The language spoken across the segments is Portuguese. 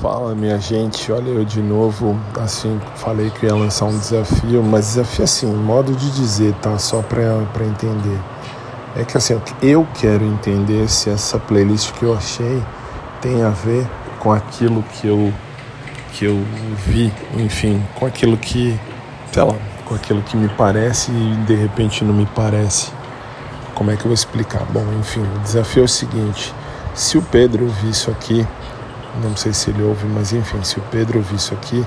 Fala minha gente, olha eu de novo, assim, falei que ia lançar um desafio, mas desafio assim, modo de dizer, tá? Só pra entender. É que assim, eu quero entender se essa playlist que eu achei tem a ver com aquilo que eu, que eu vi, enfim, com aquilo que, sei lá, com aquilo que me parece e de repente não me parece. Como é que eu vou explicar? Bom, enfim, o desafio é o seguinte: se o Pedro ouvir isso aqui, não sei se ele ouve, mas enfim, se o Pedro ouvir isso aqui,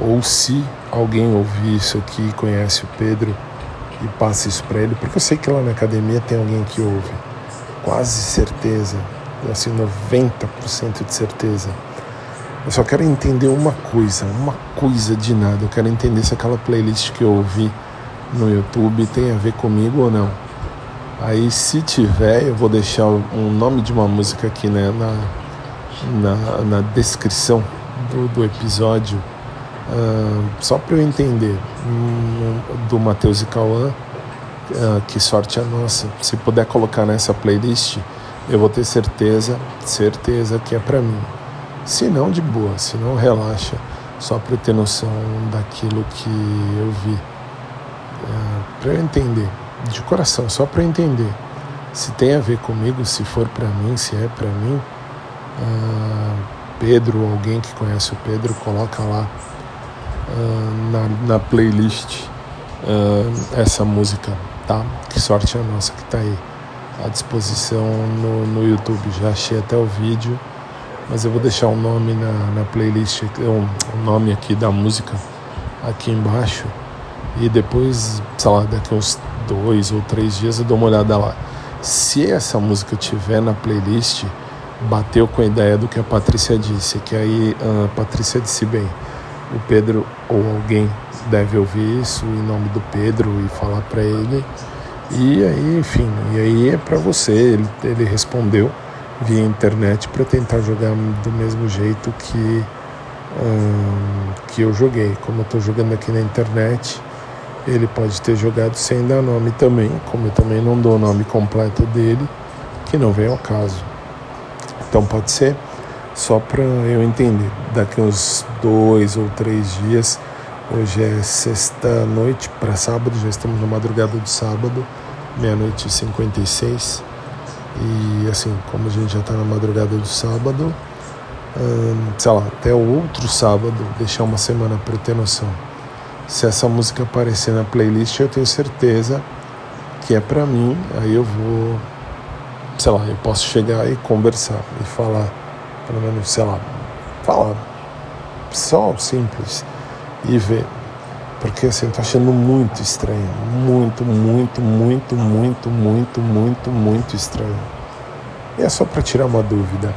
ou se alguém ouvir isso aqui conhece o Pedro e passa isso para ele, porque eu sei que lá na academia tem alguém que ouve, quase certeza, assim, 90% de certeza. Eu só quero entender uma coisa, uma coisa de nada. Eu quero entender se aquela playlist que eu ouvi no YouTube tem a ver comigo ou não. Aí, se tiver, eu vou deixar um nome de uma música aqui né, na, na, na descrição do, do episódio, uh, só para eu entender, um, do Matheus e Cauã, uh, que sorte a nossa. Se puder colocar nessa playlist, eu vou ter certeza, certeza que é para mim. Se não, de boa, se não, relaxa, só para eu ter noção daquilo que eu vi. Uh, para eu entender, de coração, só para eu entender se tem a ver comigo, se for para mim, se é para mim uh, Pedro, alguém que conhece o Pedro, coloca lá uh, na, na, playlist uh, essa música, tá? Que sorte a nossa que tá aí à disposição no, no YouTube. Já achei até o vídeo, mas eu vou deixar o nome na, na playlist, o nome aqui da música aqui embaixo. E depois, sei lá, daqui uns dois ou três dias eu dou uma olhada lá. Se essa música tiver na playlist, bateu com a ideia do que a Patrícia disse, que aí a Patrícia disse bem, o Pedro ou alguém deve ouvir isso em nome do Pedro e falar para ele. E aí, enfim, e aí é para você. Ele, ele respondeu via internet para tentar jogar do mesmo jeito que hum, que eu joguei. Como eu estou jogando aqui na internet, ele pode ter jogado sem dar nome também, como eu também não dou o nome completo dele, que não vem ao caso. Então pode ser só para eu entender. Daqui uns dois ou três dias, hoje é sexta noite para sábado, já estamos na madrugada do sábado, meia-noite e 56. E assim, como a gente já está na madrugada do sábado, hum, sei lá, até o outro sábado, deixar uma semana para ter noção. Se essa música aparecer na playlist, eu tenho certeza que é para mim, aí eu vou sei lá, eu posso chegar e conversar e falar, pelo menos, sei lá, falar só simples e ver. Porque assim, tô achando muito estranho. Muito, muito, muito, muito, muito, muito, muito estranho. E é só para tirar uma dúvida.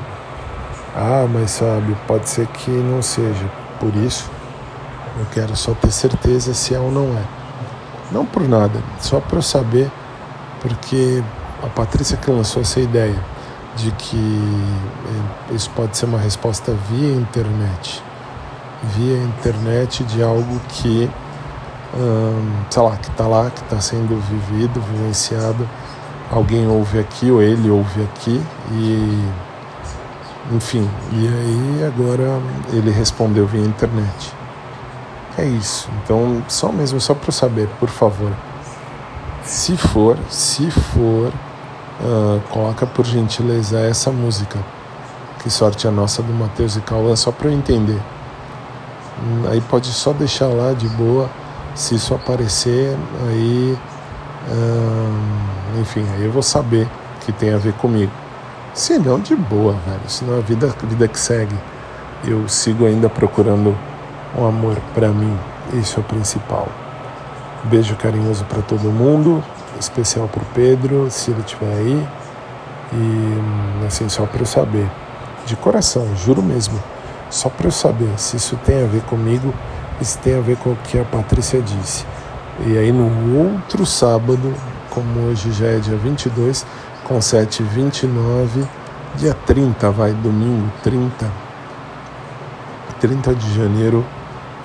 Ah, mas sabe, pode ser que não seja. Por isso, eu quero só ter certeza se é ou não é. Não por nada, só para eu saber, porque a Patrícia que lançou essa ideia de que eh, isso pode ser uma resposta via internet, via internet de algo que, hum, sei lá, que está lá, que está sendo vivido, vivenciado, alguém ouve aqui ou ele ouve aqui e, enfim, e aí agora ele respondeu via internet. É isso. Então, só mesmo, só para saber, por favor. Se for, se for, uh, coloca por gentileza essa música. Que sorte a nossa do Matheus e Cauã, só para eu entender. Hum, aí pode só deixar lá de boa. Se isso aparecer, aí. Uh, enfim, aí eu vou saber que tem a ver comigo. Se não, de boa, velho. Senão a vida, a vida que segue. Eu sigo ainda procurando um amor para mim. Isso é o principal. Beijo carinhoso para todo mundo, especial para o Pedro, se ele estiver aí. E assim, só para eu saber, de coração, juro mesmo, só para eu saber se isso tem a ver comigo e se tem a ver com o que a Patrícia disse. E aí no outro sábado, como hoje já é dia 22, com 7h29, dia 30, vai, domingo, 30, 30 de janeiro,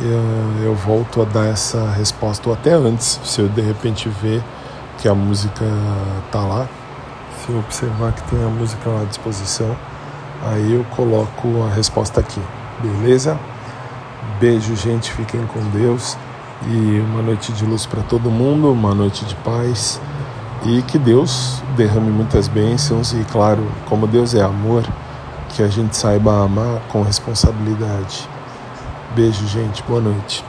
eu, eu volto a dar essa resposta, ou até antes, se eu de repente ver que a música tá lá, se eu observar que tem a música à disposição, aí eu coloco a resposta aqui. Beleza? Beijo, gente. Fiquem com Deus. E uma noite de luz para todo mundo, uma noite de paz. E que Deus derrame muitas bênçãos. E claro, como Deus é amor, que a gente saiba amar com responsabilidade. Beijo, gente. Boa noite.